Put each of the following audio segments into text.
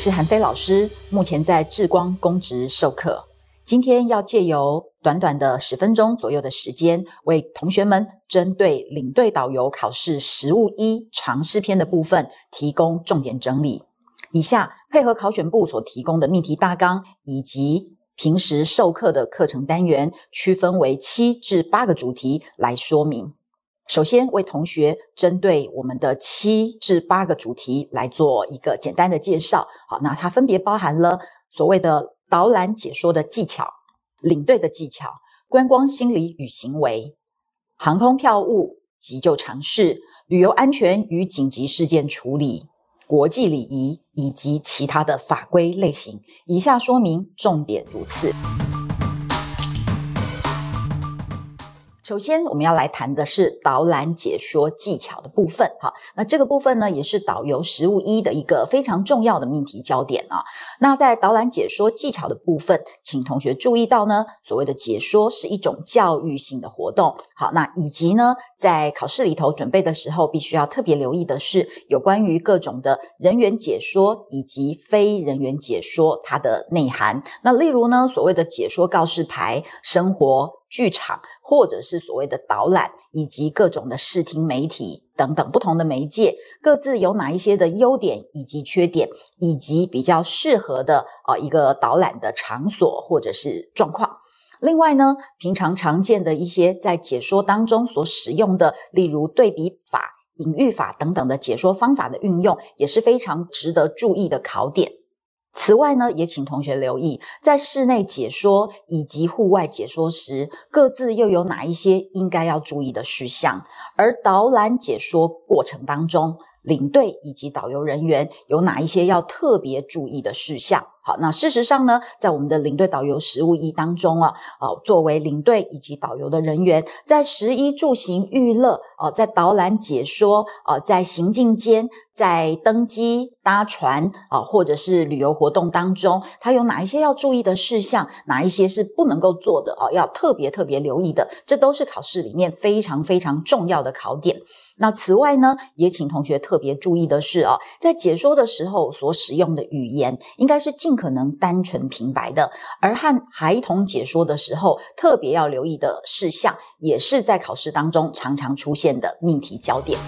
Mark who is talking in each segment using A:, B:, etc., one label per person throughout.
A: 是韩飞老师，目前在智光公职授课。今天要借由短短的十分钟左右的时间，为同学们针对领队导游考试实务一尝试篇的部分提供重点整理。以下配合考选部所提供的命题大纲以及平时授课的课程单元，区分为七至八个主题来说明。首先为同学针对我们的七至八个主题来做一个简单的介绍。好，那它分别包含了所谓的导览解说的技巧、领队的技巧、观光心理与行为、航空票务急救常识、旅游安全与紧急事件处理、国际礼仪以及其他的法规类型。以下说明重点如此。首先，我们要来谈的是导览解说技巧的部分。哈，那这个部分呢，也是导游实务一的一个非常重要的命题焦点啊。那在导览解说技巧的部分，请同学注意到呢，所谓的解说是一种教育性的活动。好，那以及呢，在考试里头准备的时候，必须要特别留意的是，有关于各种的人员解说以及非人员解说它的内涵。那例如呢，所谓的解说告示牌、生活剧场。或者是所谓的导览，以及各种的视听媒体等等不同的媒介，各自有哪一些的优点以及缺点，以及比较适合的啊一个导览的场所或者是状况。另外呢，平常常见的一些在解说当中所使用的，例如对比法、隐喻法等等的解说方法的运用，也是非常值得注意的考点。此外呢，也请同学留意，在室内解说以及户外解说时，各自又有哪一些应该要注意的事项？而导览解说过程当中，领队以及导游人员有哪一些要特别注意的事项？好，那事实上呢，在我们的领队导游实务一当中啊，哦，作为领队以及导游的人员，在食衣住行娱乐哦，在导览解说哦，在行进间，在登机搭船啊，或者是旅游活动当中，它有哪一些要注意的事项？哪一些是不能够做的哦？要特别特别留意的，这都是考试里面非常非常重要的考点。那此外呢，也请同学特别注意的是哦，在解说的时候所使用的语言，应该是尽可能单纯平白的，而和孩童解说的时候，特别要留意的事项，也是在考试当中常常出现的命题焦点。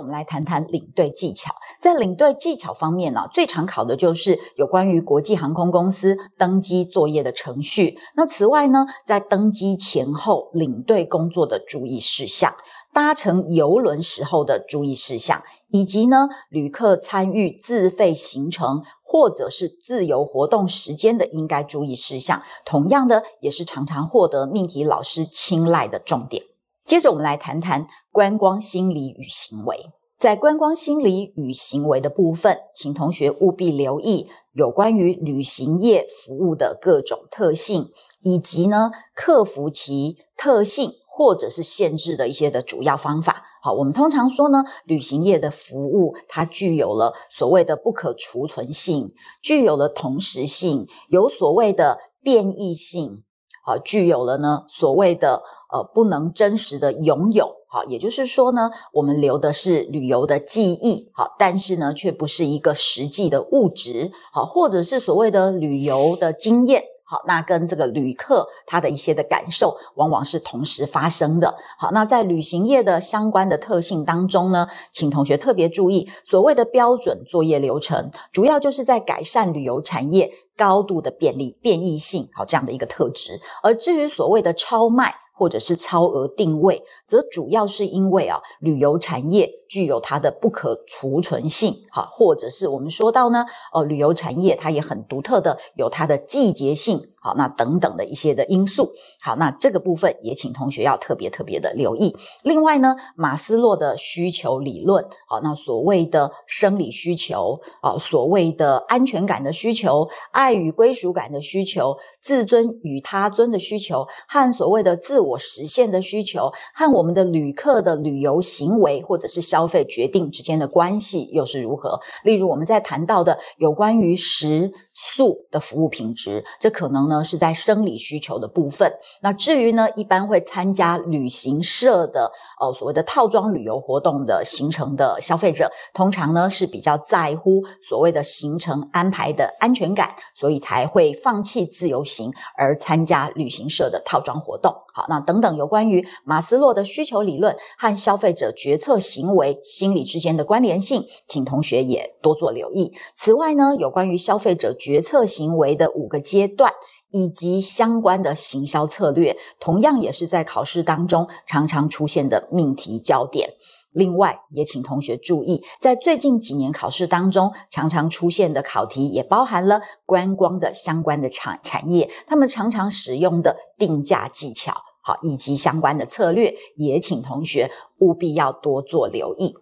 A: 我们来谈谈领队技巧。在领队技巧方面呢，最常考的就是有关于国际航空公司登机作业的程序。那此外呢，在登机前后领队工作的注意事项，搭乘游轮时候的注意事项，以及呢，旅客参与自费行程或者是自由活动时间的应该注意事项，同样的也是常常获得命题老师青睐的重点。接着，我们来谈谈观光心理与行为。在观光心理与行为的部分，请同学务必留意有关于旅行业服务的各种特性，以及呢克服其特性或者是限制的一些的主要方法。好，我们通常说呢，旅行业的服务它具有了所谓的不可储存性，具有了同时性，有所谓的变异性，好，具有了呢所谓的呃不能真实的拥有。好，也就是说呢，我们留的是旅游的记忆，好，但是呢，却不是一个实际的物质，好，或者是所谓的旅游的经验，好，那跟这个旅客他的一些的感受，往往是同时发生的。好，那在旅行业的相关的特性当中呢，请同学特别注意，所谓的标准作业流程，主要就是在改善旅游产业高度的便利、变异性，好这样的一个特质。而至于所谓的超卖，或者是超额定位，则主要是因为啊，旅游产业具有它的不可储存性，哈，或者是我们说到呢，呃，旅游产业它也很独特的有它的季节性。好，那等等的一些的因素，好，那这个部分也请同学要特别特别的留意。另外呢，马斯洛的需求理论，好，那所谓的生理需求，啊，所谓的安全感的需求、爱与归属感的需求、自尊与他尊的需求，和所谓的自我实现的需求，和我们的旅客的旅游行为或者是消费决定之间的关系又是如何？例如我们在谈到的有关于食。素的服务品质，这可能呢是在生理需求的部分。那至于呢，一般会参加旅行社的哦所谓的套装旅游活动的行程的消费者，通常呢是比较在乎所谓的行程安排的安全感，所以才会放弃自由行而参加旅行社的套装活动。那等等有关于马斯洛的需求理论和消费者决策行为心理之间的关联性，请同学也多做留意。此外呢，有关于消费者决策行为的五个阶段以及相关的行销策略，同样也是在考试当中常常出现的命题焦点。另外，也请同学注意，在最近几年考试当中常常出现的考题，也包含了观光的相关的产产业，他们常常使用的定价技巧，好，以及相关的策略，也请同学务必要多做留意。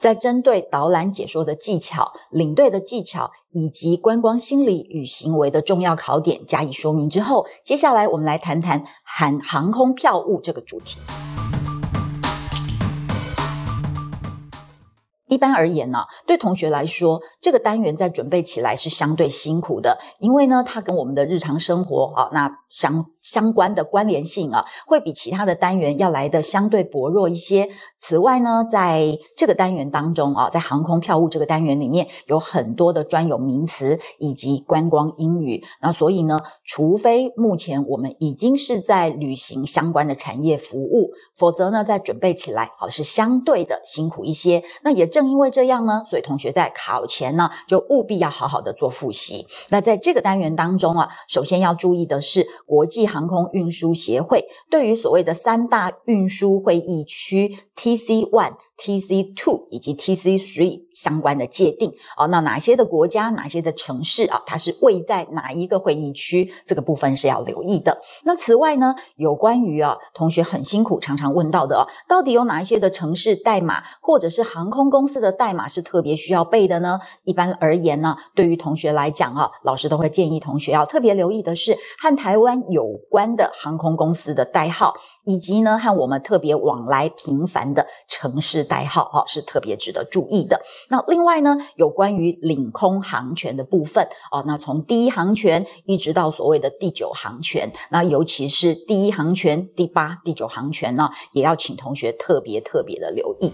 A: 在针对导览解说的技巧、领队的技巧以及观光心理与行为的重要考点加以说明之后，接下来我们来谈谈含航空票务这个主题。一般而言呢，对同学来说，这个单元在准备起来是相对辛苦的，因为呢，它跟我们的日常生活啊，那相相关的关联性啊，会比其他的单元要来的相对薄弱一些。此外呢，在这个单元当中啊，在航空票务这个单元里面，有很多的专有名词以及观光英语，那所以呢，除非目前我们已经是在旅行相关的产业服务，否则呢，在准备起来好是相对的辛苦一些。那也正。因为这样呢，所以同学在考前呢，就务必要好好的做复习。那在这个单元当中啊，首先要注意的是，国际航空运输协会对于所谓的三大运输会议区 TC One。TC two 以及 TC three 相关的界定哦，那哪些的国家、哪些的城市啊，它是位在哪一个会议区？这个部分是要留意的。那此外呢，有关于啊，同学很辛苦常常问到的哦，到底有哪一些的城市代码或者是航空公司的代码是特别需要背的呢？一般而言呢，对于同学来讲啊，老师都会建议同学要特别留意的是和台湾有关的航空公司的代号。以及呢，和我们特别往来频繁的城市代号，哈，是特别值得注意的。那另外呢，有关于领空航权的部分，哦，那从第一航权一直到所谓的第九航权，那尤其是第一航权、第八、第九航权呢，也要请同学特别特别的留意。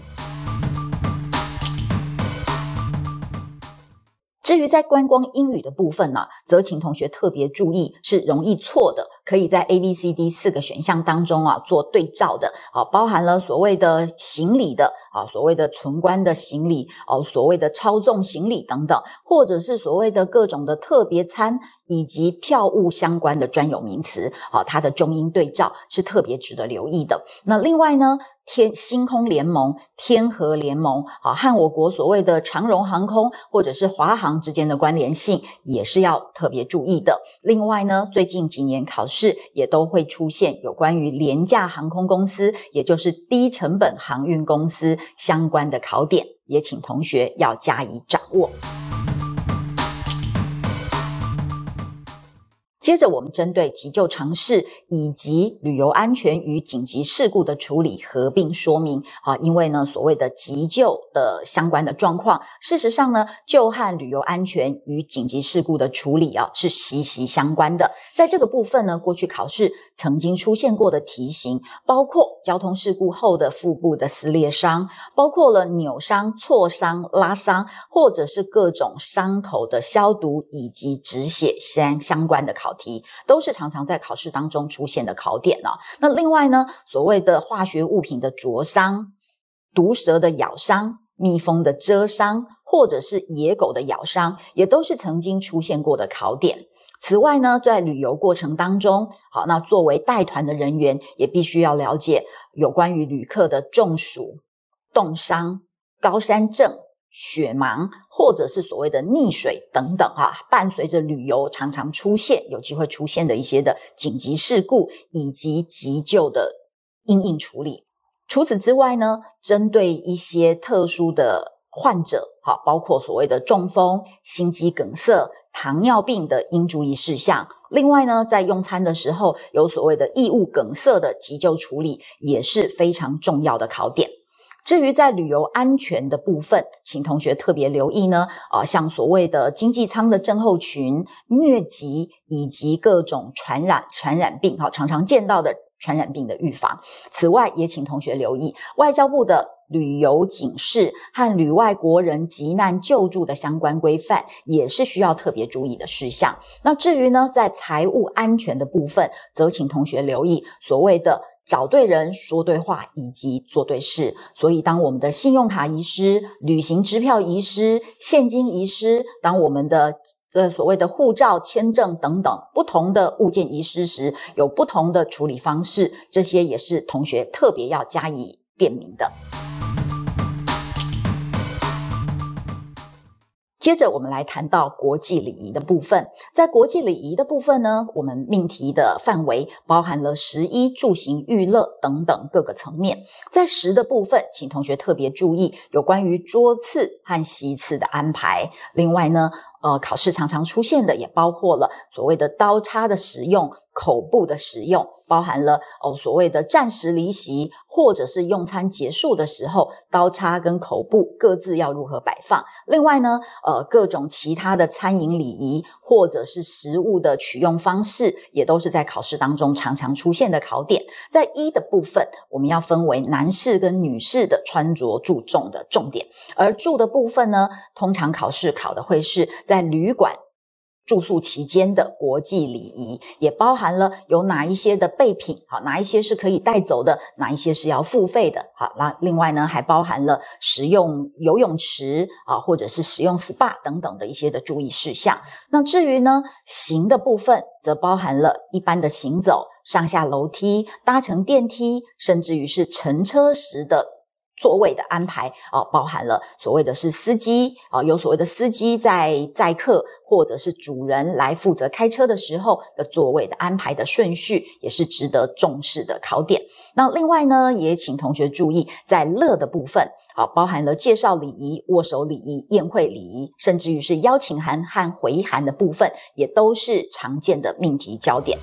A: 至于在观光英语的部分呢，则请同学特别注意，是容易错的。可以在 A、B、C、D 四个选项当中啊做对照的啊，包含了所谓的行李的啊，所谓的存关的行李哦，所谓的超重行李等等，或者是所谓的各种的特别餐以及票务相关的专有名词啊，它的中英对照是特别值得留意的。那另外呢？天星空联盟、天河联盟啊，和我国所谓的长荣航空或者是华航之间的关联性，也是要特别注意的。另外呢，最近几年考试也都会出现有关于廉价航空公司，也就是低成本航运公司相关的考点，也请同学要加以掌握。接着，我们针对急救常识以及旅游安全与紧急事故的处理合并说明啊，因为呢，所谓的急救的相关的状况，事实上呢，就和旅游安全与紧急事故的处理啊是息息相关的。在这个部分呢，过去考试曾经出现过的题型，包括交通事故后的腹部的撕裂伤，包括了扭伤、挫伤、拉伤，或者是各种伤口的消毒以及止血相相关的考。题都是常常在考试当中出现的考点呢。那另外呢，所谓的化学物品的灼伤、毒蛇的咬伤、蜜蜂的蛰伤，或者是野狗的咬伤，也都是曾经出现过的考点。此外呢，在旅游过程当中，好，那作为带团的人员，也必须要了解有关于旅客的中暑、冻伤、高山症。雪盲，或者是所谓的溺水等等，哈，伴随着旅游常常出现有机会出现的一些的紧急事故以及急救的应应处理。除此之外呢，针对一些特殊的患者，哈，包括所谓的中风、心肌梗塞、糖尿病的应注意事项。另外呢，在用餐的时候有所谓的异物梗塞的急救处理，也是非常重要的考点。至于在旅游安全的部分，请同学特别留意呢，啊，像所谓的经济舱的症候群、疟疾以及各种传染传染病，哈，常常见到的传染病的预防。此外，也请同学留意外交部的旅游警示和旅外国人急难救助的相关规范，也是需要特别注意的事项。那至于呢，在财务安全的部分，则请同学留意所谓的。找对人说对话以及做对事，所以当我们的信用卡遗失、旅行支票遗失、现金遗失，当我们的这所谓的护照、签证等等不同的物件遗失时，有不同的处理方式，这些也是同学特别要加以辨明的。接着，我们来谈到国际礼仪的部分。在国际礼仪的部分呢，我们命题的范围包含了食衣住行娱乐等等各个层面。在食的部分，请同学特别注意有关于桌次和席次的安排。另外呢，呃，考试常常出现的也包括了所谓的刀叉的使用。口部的使用包含了哦所谓的暂时离席，或者是用餐结束的时候，刀叉跟口部各自要如何摆放。另外呢，呃，各种其他的餐饮礼仪或者是食物的取用方式，也都是在考试当中常常出现的考点。在一的部分，我们要分为男士跟女士的穿着注重的重点，而住的部分呢，通常考试考的会是在旅馆。住宿期间的国际礼仪也包含了有哪一些的备品，好，哪一些是可以带走的，哪一些是要付费的，好，那另外呢，还包含了使用游泳池啊，或者是使用 SPA 等等的一些的注意事项。那至于呢，行的部分，则包含了一般的行走、上下楼梯、搭乘电梯，甚至于是乘车时的。座位的安排啊，包含了所谓的是司机啊，有所谓的司机在载客，或者是主人来负责开车的时候的座位的安排的顺序，也是值得重视的考点。那另外呢，也请同学注意，在乐的部分，好，包含了介绍礼仪、握手礼仪、宴会礼仪，甚至于是邀请函和回函的部分，也都是常见的命题焦点。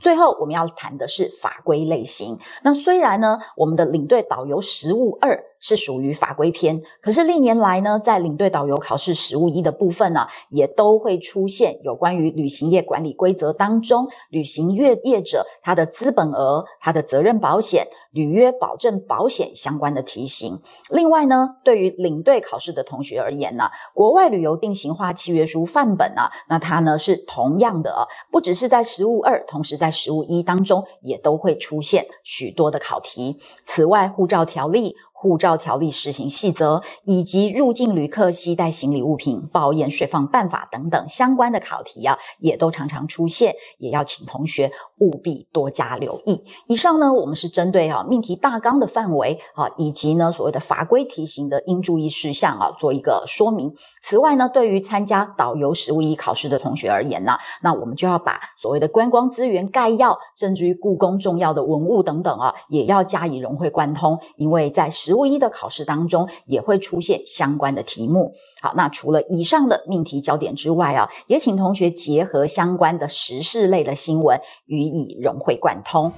A: 最后我们要谈的是法规类型。那虽然呢，我们的领队导游实务二是属于法规篇，可是历年来呢，在领队导游考试实务一的部分呢，也都会出现有关于旅行业管理规则当中，旅行业业者他的资本额、他的责任保险。履约保证保险相关的题型。另外呢，对于领队考试的同学而言呢，国外旅游定型化契约书范本啊，那它呢是同样的啊，不只是在实务二，同时在实务一当中也都会出现许多的考题。此外，护照条例。护照条例施行细则以及入境旅客携带行李物品报验税放办法等等相关的考题啊，也都常常出现，也要请同学务必多加留意。以上呢，我们是针对啊命题大纲的范围啊，以及呢所谓的法规题型的应注意事项啊，做一个说明。此外呢，对于参加导游实务一考试的同学而言呢，那我们就要把所谓的观光资源概要，甚至于故宫重要的文物等等啊，也要加以融会贯通，因为在实务一的考试当中也会出现相关的题目。好，那除了以上的命题焦点之外啊，也请同学结合相关的时事类的新闻予以融会贯通。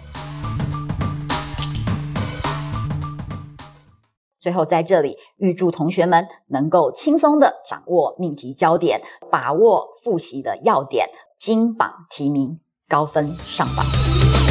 A: 最后在这里预祝同学们能够轻松的掌握命题焦点，把握复习的要点，金榜题名，高分上榜。